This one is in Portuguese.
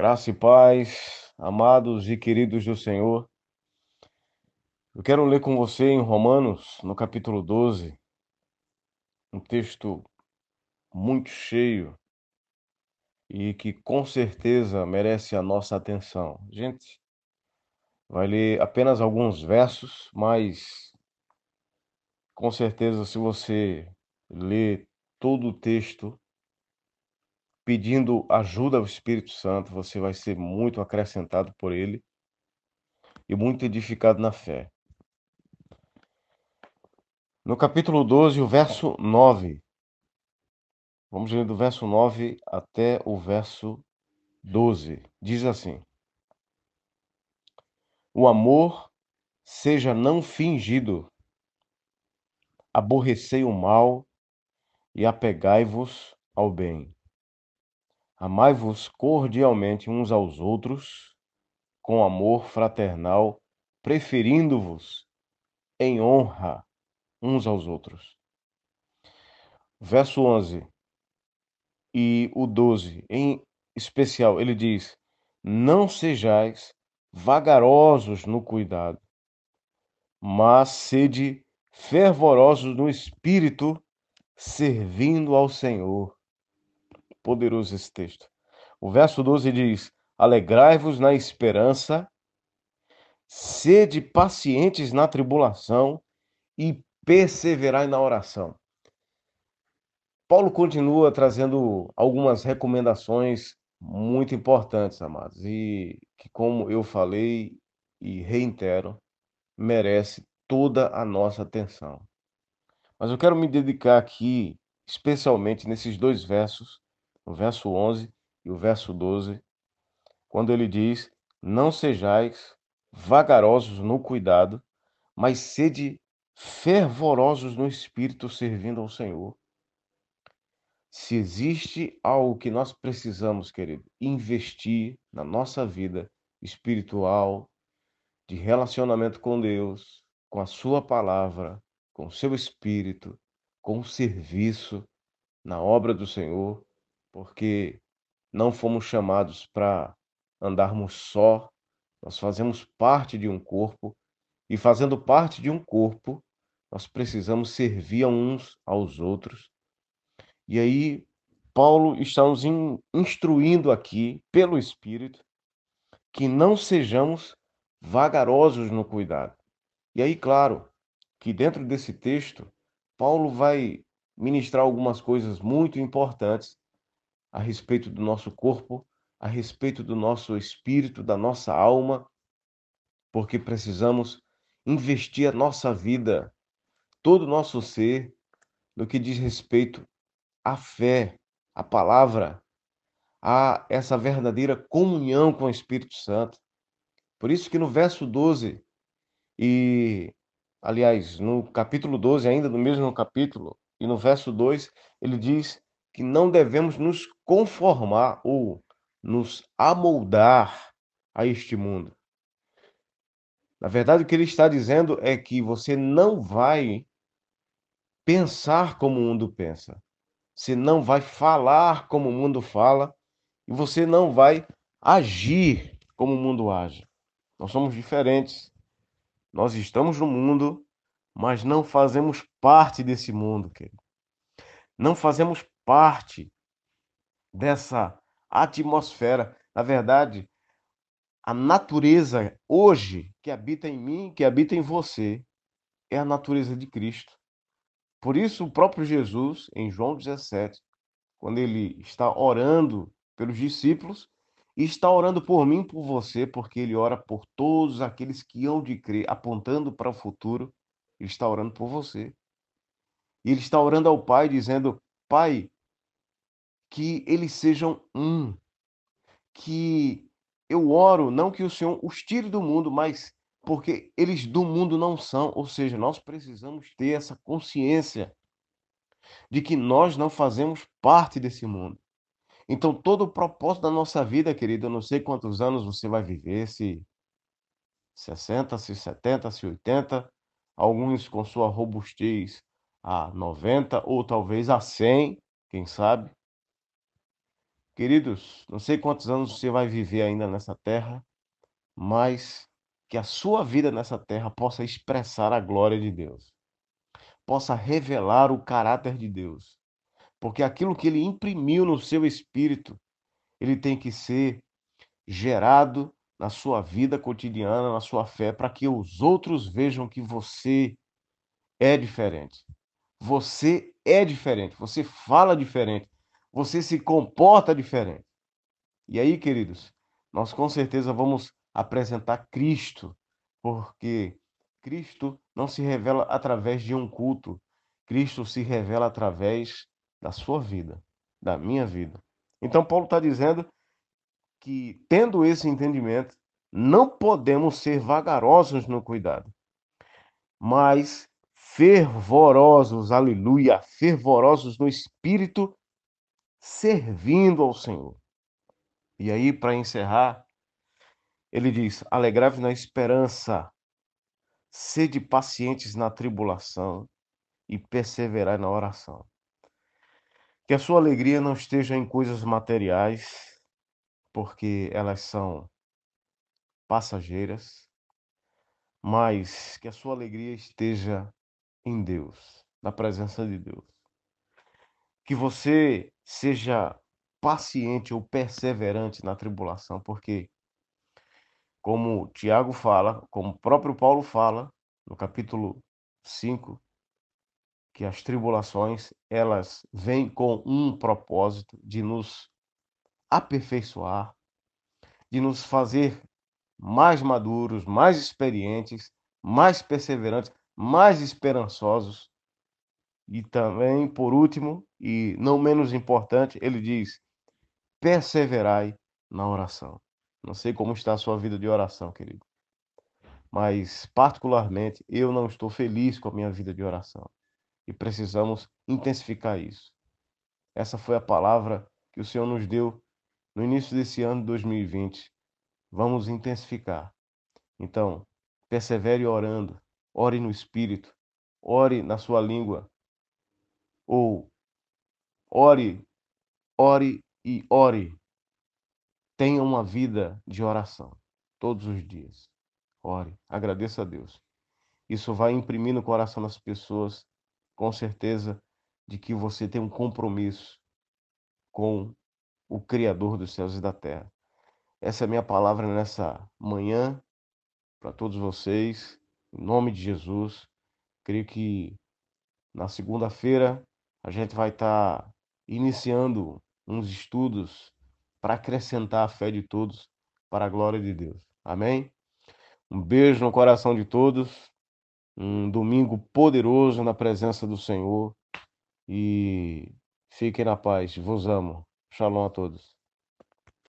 Graça e paz, amados e queridos do Senhor. Eu quero ler com você em Romanos, no capítulo 12, um texto muito cheio e que com certeza merece a nossa atenção. Gente, vai ler apenas alguns versos, mas com certeza se você ler todo o texto, pedindo ajuda ao Espírito Santo, você vai ser muito acrescentado por ele e muito edificado na fé. No capítulo 12, o verso 9. Vamos ler do verso 9 até o verso 12. Diz assim: O amor seja não fingido, aborrecei o mal e apegai-vos ao bem. Amai-vos cordialmente uns aos outros, com amor fraternal, preferindo-vos em honra uns aos outros. Verso 11 e o 12, em especial, ele diz: Não sejais vagarosos no cuidado, mas sede fervorosos no espírito, servindo ao Senhor poderoso esse texto. O verso 12 diz: Alegrai-vos na esperança, sede pacientes na tribulação e perseverai na oração. Paulo continua trazendo algumas recomendações muito importantes, amados, e que, como eu falei e reitero, merece toda a nossa atenção. Mas eu quero me dedicar aqui, especialmente nesses dois versos, o verso 11 e o verso 12, quando ele diz: Não sejais vagarosos no cuidado, mas sede fervorosos no espírito, servindo ao Senhor. Se existe algo que nós precisamos, querido, investir na nossa vida espiritual, de relacionamento com Deus, com a Sua palavra, com o seu espírito, com o serviço na obra do Senhor, porque não fomos chamados para andarmos só, nós fazemos parte de um corpo, e fazendo parte de um corpo, nós precisamos servir uns aos outros. E aí, Paulo está nos instruindo aqui, pelo Espírito, que não sejamos vagarosos no cuidado. E aí, claro, que dentro desse texto, Paulo vai ministrar algumas coisas muito importantes a respeito do nosso corpo, a respeito do nosso espírito, da nossa alma, porque precisamos investir a nossa vida, todo o nosso ser, no que diz respeito à fé, à palavra, a essa verdadeira comunhão com o Espírito Santo. Por isso que no verso 12 e aliás, no capítulo 12, ainda no mesmo capítulo, e no verso 2, ele diz que não devemos nos conformar ou nos amoldar a este mundo. Na verdade, o que ele está dizendo é que você não vai pensar como o mundo pensa. Você não vai falar como o mundo fala e você não vai agir como o mundo age. Nós somos diferentes. Nós estamos no mundo, mas não fazemos parte desse mundo, querido. Não fazemos parte dessa atmosfera. Na verdade, a natureza hoje que habita em mim, que habita em você, é a natureza de Cristo. Por isso, o próprio Jesus, em João 17, quando ele está orando pelos discípulos, está orando por mim, por você, porque ele ora por todos aqueles que hão de crer, apontando para o futuro, ele está orando por você. Ele está orando ao Pai, dizendo: Pai, que eles sejam um. Que eu oro, não que o Senhor os tire do mundo, mas porque eles do mundo não são. Ou seja, nós precisamos ter essa consciência de que nós não fazemos parte desse mundo. Então, todo o propósito da nossa vida, querido, eu não sei quantos anos você vai viver, se 60, se 70, se 80, alguns com sua robustez a 90 ou talvez a 100, quem sabe. Queridos, não sei quantos anos você vai viver ainda nessa terra, mas que a sua vida nessa terra possa expressar a glória de Deus, possa revelar o caráter de Deus, porque aquilo que ele imprimiu no seu espírito, ele tem que ser gerado na sua vida cotidiana, na sua fé, para que os outros vejam que você é diferente. Você é diferente, você fala diferente, você se comporta diferente. E aí, queridos, nós com certeza vamos apresentar Cristo, porque Cristo não se revela através de um culto, Cristo se revela através da sua vida, da minha vida. Então, Paulo está dizendo que, tendo esse entendimento, não podemos ser vagarosos no cuidado, mas fervorosos, aleluia, fervorosos no espírito, servindo ao Senhor. E aí, para encerrar, ele diz: alegrai-vos na esperança, sede pacientes na tribulação e perseverai na oração. Que a sua alegria não esteja em coisas materiais, porque elas são passageiras, mas que a sua alegria esteja em Deus, na presença de Deus. Que você seja paciente ou perseverante na tribulação, porque, como Tiago fala, como o próprio Paulo fala, no capítulo 5, que as tribulações, elas vêm com um propósito de nos aperfeiçoar, de nos fazer mais maduros, mais experientes, mais perseverantes, mais esperançosos. E também, por último, e não menos importante, ele diz: perseverai na oração. Não sei como está a sua vida de oração, querido, mas particularmente eu não estou feliz com a minha vida de oração e precisamos intensificar isso. Essa foi a palavra que o Senhor nos deu no início desse ano de 2020 vamos intensificar. Então, persevere orando, ore no espírito, ore na sua língua, ou ore, ore e ore. Tenha uma vida de oração todos os dias. Ore, agradeça a Deus. Isso vai imprimir no coração das pessoas, com certeza, de que você tem um compromisso com o Criador dos céus e da terra. Essa é a minha palavra nessa manhã para todos vocês, em nome de Jesus. Creio que na segunda-feira a gente vai estar tá iniciando uns estudos para acrescentar a fé de todos para a glória de Deus. Amém? Um beijo no coração de todos. Um domingo poderoso na presença do Senhor. E fiquem na paz. Vos amo. Shalom a todos.